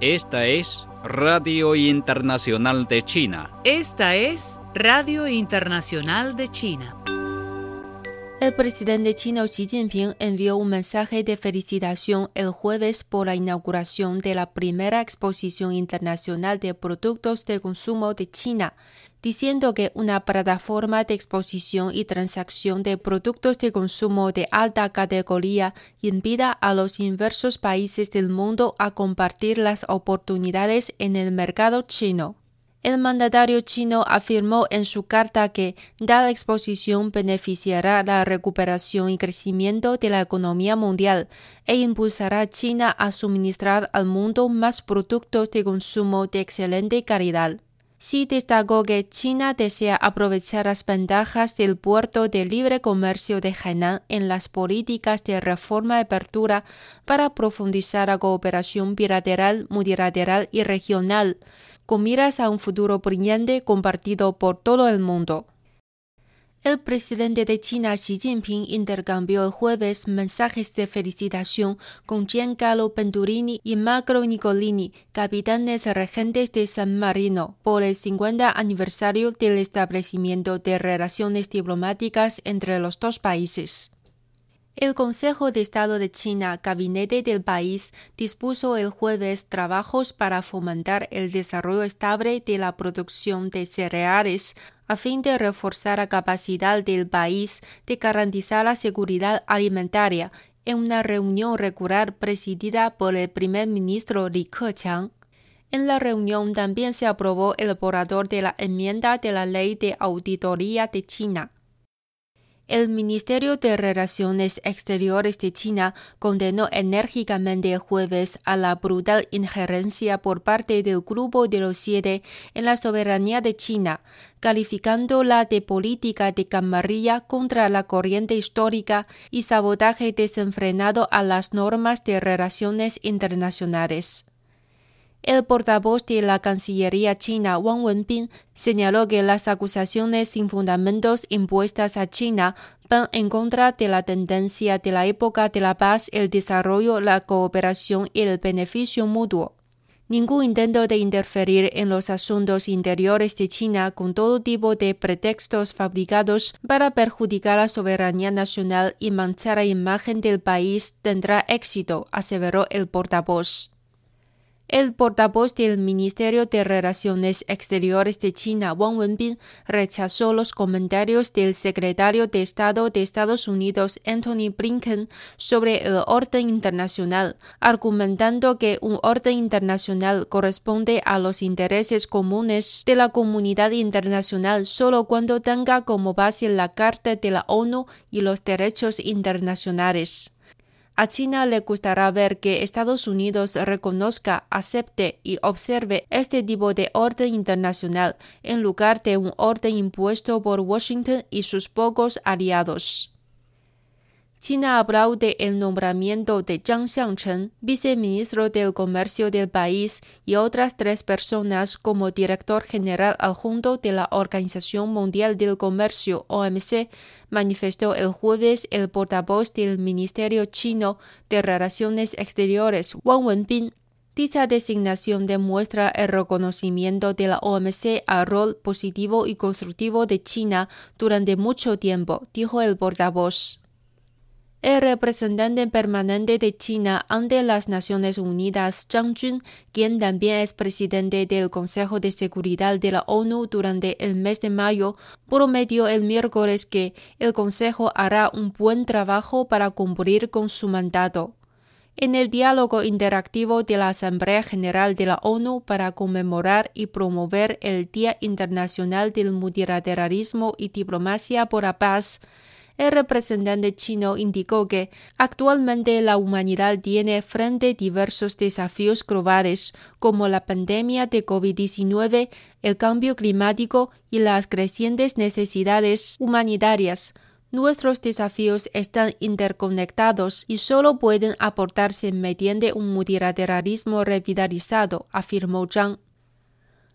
Esta es Radio Internacional de China. Esta es Radio Internacional de China. El presidente chino Xi Jinping envió un mensaje de felicitación el jueves por la inauguración de la primera exposición internacional de productos de consumo de China, diciendo que una plataforma de exposición y transacción de productos de consumo de alta categoría invita a los diversos países del mundo a compartir las oportunidades en el mercado chino. El mandatario chino afirmó en su carta que tal exposición beneficiará la recuperación y crecimiento de la economía mundial e impulsará a China a suministrar al mundo más productos de consumo de excelente calidad. Xi destacó que China desea aprovechar las ventajas del puerto de libre comercio de Hainan en las políticas de reforma y apertura para profundizar la cooperación bilateral, multilateral y regional con miras a un futuro brillante compartido por todo el mundo. El presidente de China Xi Jinping intercambió el jueves mensajes de felicitación con Giancarlo Venturini y Macro Nicolini, capitanes regentes de San Marino, por el 50 aniversario del establecimiento de relaciones diplomáticas entre los dos países. El Consejo de Estado de China, gabinete del país, dispuso el jueves trabajos para fomentar el desarrollo estable de la producción de cereales a fin de reforzar la capacidad del país de garantizar la seguridad alimentaria en una reunión regular presidida por el primer ministro Li Keqiang. En la reunión también se aprobó el borrador de la enmienda de la Ley de Auditoría de China. El Ministerio de Relaciones Exteriores de China condenó enérgicamente el jueves a la brutal injerencia por parte del Grupo de los Siete en la soberanía de China, calificándola de política de camarilla contra la corriente histórica y sabotaje desenfrenado a las normas de relaciones internacionales. El portavoz de la Cancillería china, Wang Wenbin, señaló que las acusaciones sin fundamentos impuestas a China van en contra de la tendencia de la época de la paz, el desarrollo, la cooperación y el beneficio mutuo. Ningún intento de interferir en los asuntos interiores de China con todo tipo de pretextos fabricados para perjudicar la soberanía nacional y manchar la imagen del país tendrá éxito, aseveró el portavoz. El portavoz del Ministerio de Relaciones Exteriores de China, Wang Wenbin, rechazó los comentarios del secretario de Estado de Estados Unidos, Anthony Blinken, sobre el orden internacional, argumentando que un orden internacional corresponde a los intereses comunes de la comunidad internacional solo cuando tenga como base la Carta de la ONU y los derechos internacionales. A China le gustará ver que Estados Unidos reconozca, acepte y observe este tipo de orden internacional en lugar de un orden impuesto por Washington y sus pocos aliados. China aplaude el nombramiento de Zhang Xiangchen, viceministro del Comercio del país, y otras tres personas como director general adjunto de la Organización Mundial del Comercio OMC, manifestó el jueves el portavoz del Ministerio chino de Relaciones Exteriores, Wang Wenbin. Dicha designación demuestra el reconocimiento de la OMC al rol positivo y constructivo de China durante mucho tiempo, dijo el portavoz. El representante permanente de China ante las Naciones Unidas, Zhang Jun, quien también es presidente del Consejo de Seguridad de la ONU durante el mes de mayo, prometió el miércoles que el Consejo hará un buen trabajo para cumplir con su mandato. En el diálogo interactivo de la Asamblea General de la ONU para conmemorar y promover el Día Internacional del Multilateralismo y Diplomacia por la Paz, el representante chino indicó que actualmente la humanidad tiene frente diversos desafíos globales como la pandemia de COVID-19, el cambio climático y las crecientes necesidades humanitarias. Nuestros desafíos están interconectados y solo pueden aportarse mediante un multilateralismo revitalizado, afirmó Zhang.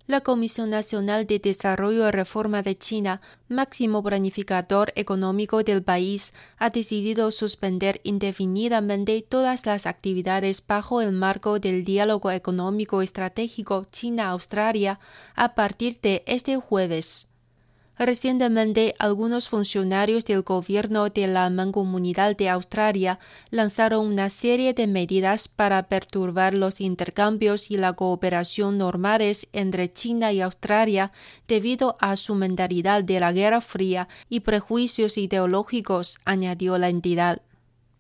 La Comisión Nacional de Desarrollo y Reforma de China, máximo planificador económico del país, ha decidido suspender indefinidamente todas las actividades bajo el marco del diálogo económico estratégico China-Australia a partir de este jueves. Recientemente, algunos funcionarios del gobierno de la Mancomunidad de Australia lanzaron una serie de medidas para perturbar los intercambios y la cooperación normales entre China y Australia debido a su mentalidad de la Guerra Fría y prejuicios ideológicos, añadió la entidad.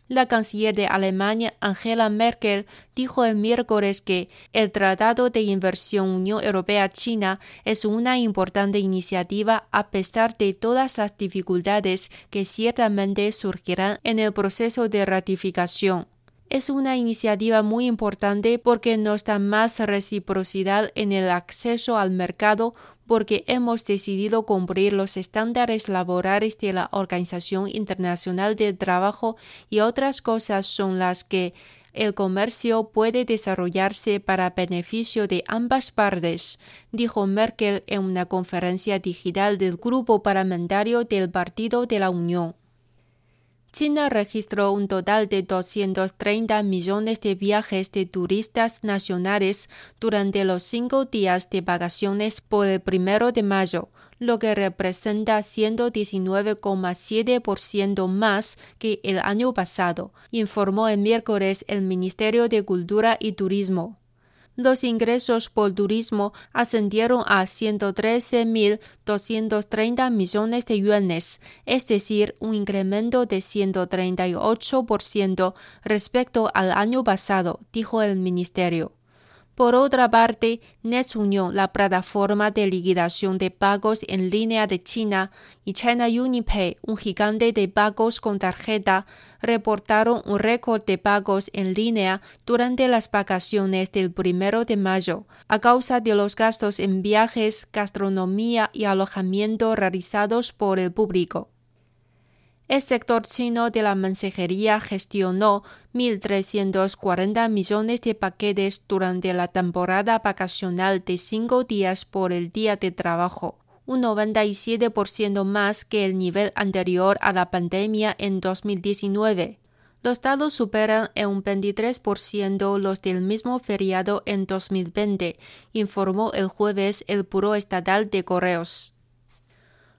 La canciller de Alemania, Angela Merkel, dijo el miércoles que el Tratado de Inversión Unión Europea-China es una importante iniciativa a pesar de todas las dificultades que ciertamente surgirán en el proceso de ratificación. Es una iniciativa muy importante porque nos da más reciprocidad en el acceso al mercado porque hemos decidido cumplir los estándares laborales de la Organización Internacional del Trabajo y otras cosas son las que el comercio puede desarrollarse para beneficio de ambas partes, dijo Merkel en una conferencia digital del Grupo Parlamentario del Partido de la Unión. China registró un total de 230 millones de viajes de turistas nacionales durante los cinco días de vacaciones por el primero de mayo, lo que representa 119,7% más que el año pasado, informó el miércoles el Ministerio de Cultura y Turismo los ingresos por turismo ascendieron a 113.230 millones de yuanes, es decir, un incremento de 138% respecto al año pasado, dijo el ministerio. Por otra parte, NetsUnion, la plataforma de liquidación de pagos en línea de China, y China UniPay, un gigante de pagos con tarjeta, reportaron un récord de pagos en línea durante las vacaciones del primero de mayo, a causa de los gastos en viajes, gastronomía y alojamiento realizados por el público. El sector chino de la mensajería gestionó 1.340 millones de paquetes durante la temporada vacacional de cinco días por el día de trabajo, un 97% más que el nivel anterior a la pandemia en 2019. Los datos superan en un 23% los del mismo feriado en 2020, informó el jueves el Buró Estatal de Correos.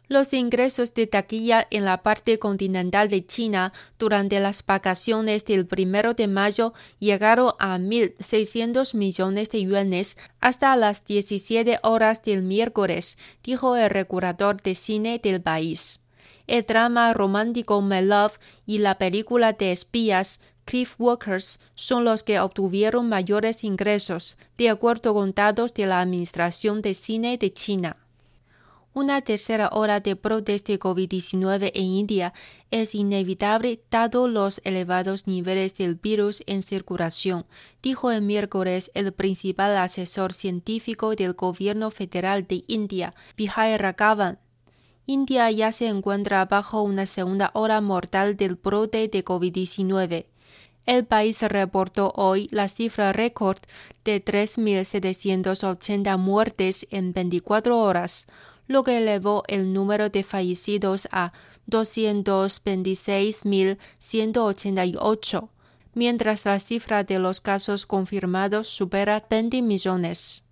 Los ingresos de taquilla en la parte continental de China durante las vacaciones del primero de mayo llegaron a 1.600 millones de yuanes hasta las 17 horas del miércoles, dijo el regulador de cine del país. El drama romántico My Love y la película de espías Cliff Walkers son los que obtuvieron mayores ingresos, de acuerdo con datos de la Administración de Cine de China. Una tercera hora de protesta de COVID-19 en India es inevitable dado los elevados niveles del virus en circulación, dijo el miércoles el principal asesor científico del gobierno federal de India, Vijay Raghavan. India ya se encuentra bajo una segunda hora mortal del brote de COVID-19. El país reportó hoy la cifra récord de 3.780 muertes en 24 horas, lo que elevó el número de fallecidos a 226.188, mientras la cifra de los casos confirmados supera 20 millones.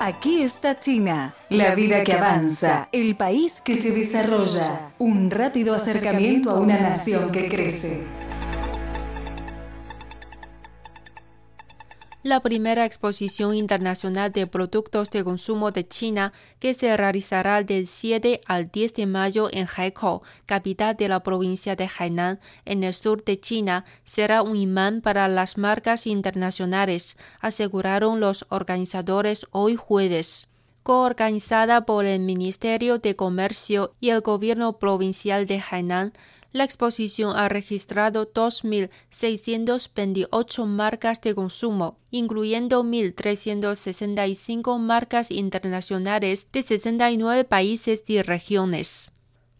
Aquí está China, la vida que avanza, el país que se desarrolla, un rápido acercamiento a una nación que crece. La primera exposición internacional de productos de consumo de China que se realizará del 7 al 10 de mayo en Haikou, capital de la provincia de Hainan, en el sur de China, será un imán para las marcas internacionales, aseguraron los organizadores hoy jueves. Coorganizada por el Ministerio de Comercio y el Gobierno Provincial de Hainan, la exposición ha registrado 2.628 marcas de consumo, incluyendo 1.365 marcas internacionales de 69 países y regiones.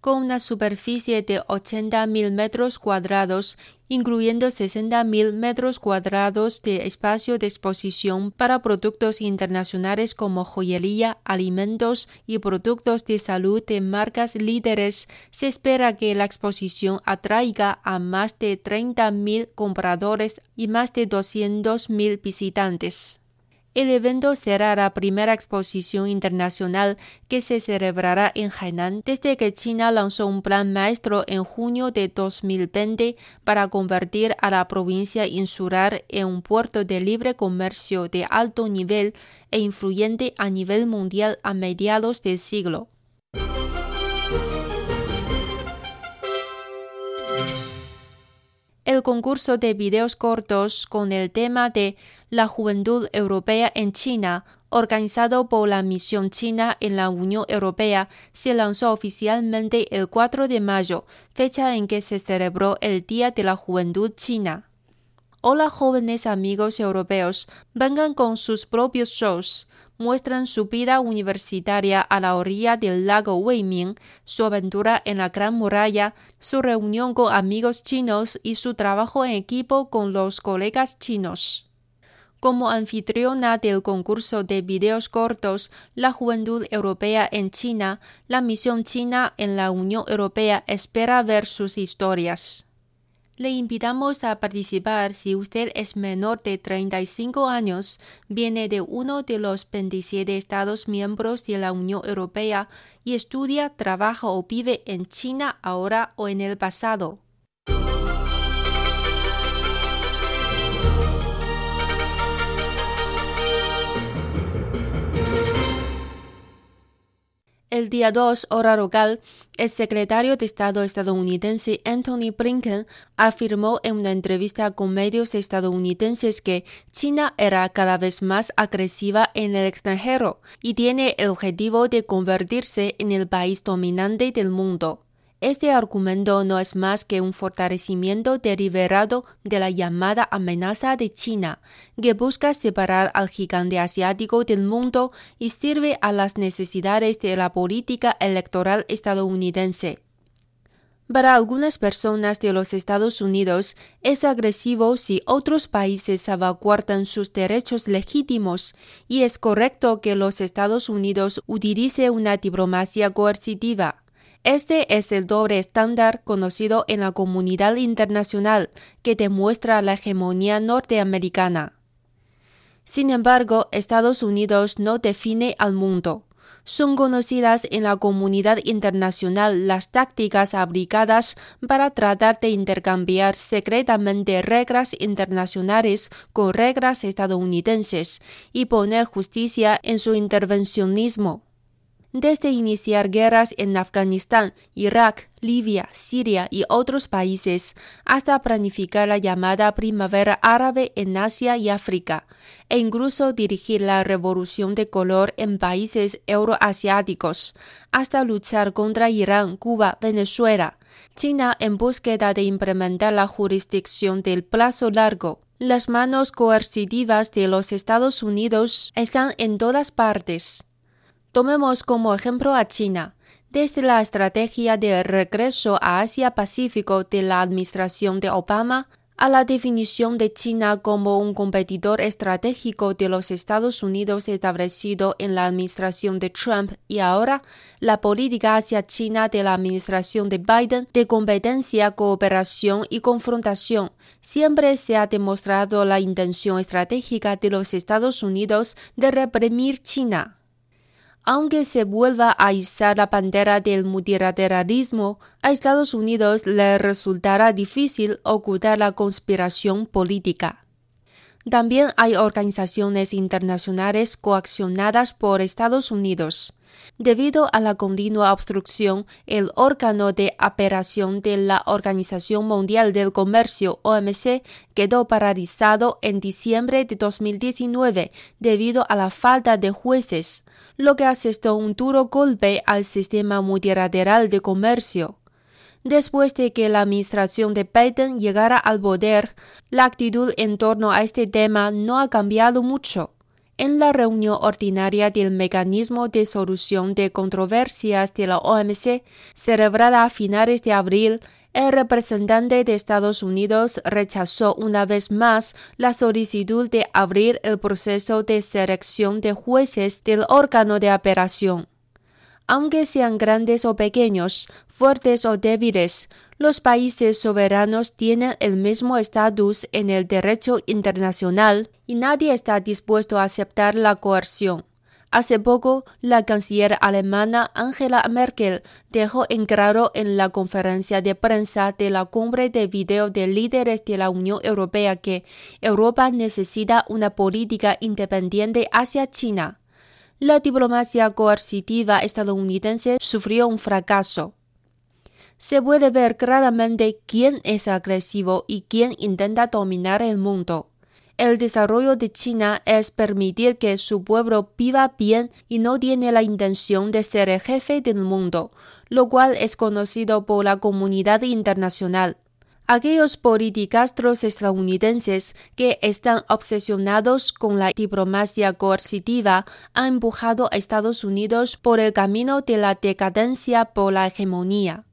Con una superficie de 80.000 metros cuadrados, incluyendo 60.000 metros cuadrados de espacio de exposición para productos internacionales como joyería, alimentos y productos de salud de marcas líderes. Se espera que la exposición atraiga a más de 30.000 compradores y más de 200.000 visitantes. El evento será la primera exposición internacional que se celebrará en Hainan desde que China lanzó un plan maestro en junio de 2020 para convertir a la provincia insular en un puerto de libre comercio de alto nivel e influyente a nivel mundial a mediados del siglo. El concurso de videos cortos con el tema de la juventud europea en China, organizado por la misión china en la Unión Europea, se lanzó oficialmente el 4 de mayo, fecha en que se celebró el Día de la Juventud China. Hola jóvenes amigos europeos, vengan con sus propios shows muestran su vida universitaria a la orilla del lago Weiming, su aventura en la Gran Muralla, su reunión con amigos chinos y su trabajo en equipo con los colegas chinos. Como anfitriona del concurso de videos cortos La Juventud Europea en China, la misión china en la Unión Europea espera ver sus historias. Le invitamos a participar si usted es menor de 35 años, viene de uno de los 27 Estados miembros de la Unión Europea y estudia, trabaja o vive en China ahora o en el pasado. El día 2, hora local, el secretario de Estado estadounidense Anthony Blinken afirmó en una entrevista con medios estadounidenses que China era cada vez más agresiva en el extranjero y tiene el objetivo de convertirse en el país dominante del mundo. Este argumento no es más que un fortalecimiento deliberado de la llamada amenaza de China, que busca separar al gigante asiático del mundo y sirve a las necesidades de la política electoral estadounidense. Para algunas personas de los Estados Unidos es agresivo si otros países salvaguardan sus derechos legítimos y es correcto que los Estados Unidos utilice una diplomacia coercitiva. Este es el doble estándar conocido en la comunidad internacional que demuestra la hegemonía norteamericana. Sin embargo, Estados Unidos no define al mundo. Son conocidas en la comunidad internacional las tácticas aplicadas para tratar de intercambiar secretamente reglas internacionales con reglas estadounidenses y poner justicia en su intervencionismo desde iniciar guerras en Afganistán, Irak, Libia, Siria y otros países, hasta planificar la llamada primavera árabe en Asia y África, e incluso dirigir la revolución de color en países euroasiáticos, hasta luchar contra Irán, Cuba, Venezuela. China en búsqueda de implementar la jurisdicción del plazo largo. Las manos coercitivas de los Estados Unidos están en todas partes. Tomemos como ejemplo a China. Desde la estrategia de regreso a Asia-Pacífico de la administración de Obama a la definición de China como un competidor estratégico de los Estados Unidos establecido en la administración de Trump y ahora la política hacia China de la administración de Biden de competencia, cooperación y confrontación, siempre se ha demostrado la intención estratégica de los Estados Unidos de reprimir China. Aunque se vuelva a izar la bandera del multilateralismo, a Estados Unidos le resultará difícil ocultar la conspiración política. También hay organizaciones internacionales coaccionadas por Estados Unidos. Debido a la continua obstrucción, el órgano de operación de la Organización Mundial del Comercio OMC quedó paralizado en diciembre de 2019 debido a la falta de jueces, lo que asestó un duro golpe al sistema multilateral de comercio. Después de que la administración de Biden llegara al poder, la actitud en torno a este tema no ha cambiado mucho. En la reunión ordinaria del Mecanismo de Solución de Controversias de la OMC, celebrada a finales de abril, el representante de Estados Unidos rechazó una vez más la solicitud de abrir el proceso de selección de jueces del órgano de apelación. Aunque sean grandes o pequeños, fuertes o débiles, los países soberanos tienen el mismo estatus en el derecho internacional y nadie está dispuesto a aceptar la coerción. Hace poco, la canciller alemana Angela Merkel dejó en claro en la conferencia de prensa de la cumbre de video de líderes de la Unión Europea que Europa necesita una política independiente hacia China. La diplomacia coercitiva estadounidense sufrió un fracaso se puede ver claramente quién es agresivo y quién intenta dominar el mundo. El desarrollo de China es permitir que su pueblo viva bien y no tiene la intención de ser el jefe del mundo, lo cual es conocido por la comunidad internacional. Aquellos politicastros estadounidenses que están obsesionados con la diplomacia coercitiva han empujado a Estados Unidos por el camino de la decadencia por la hegemonía.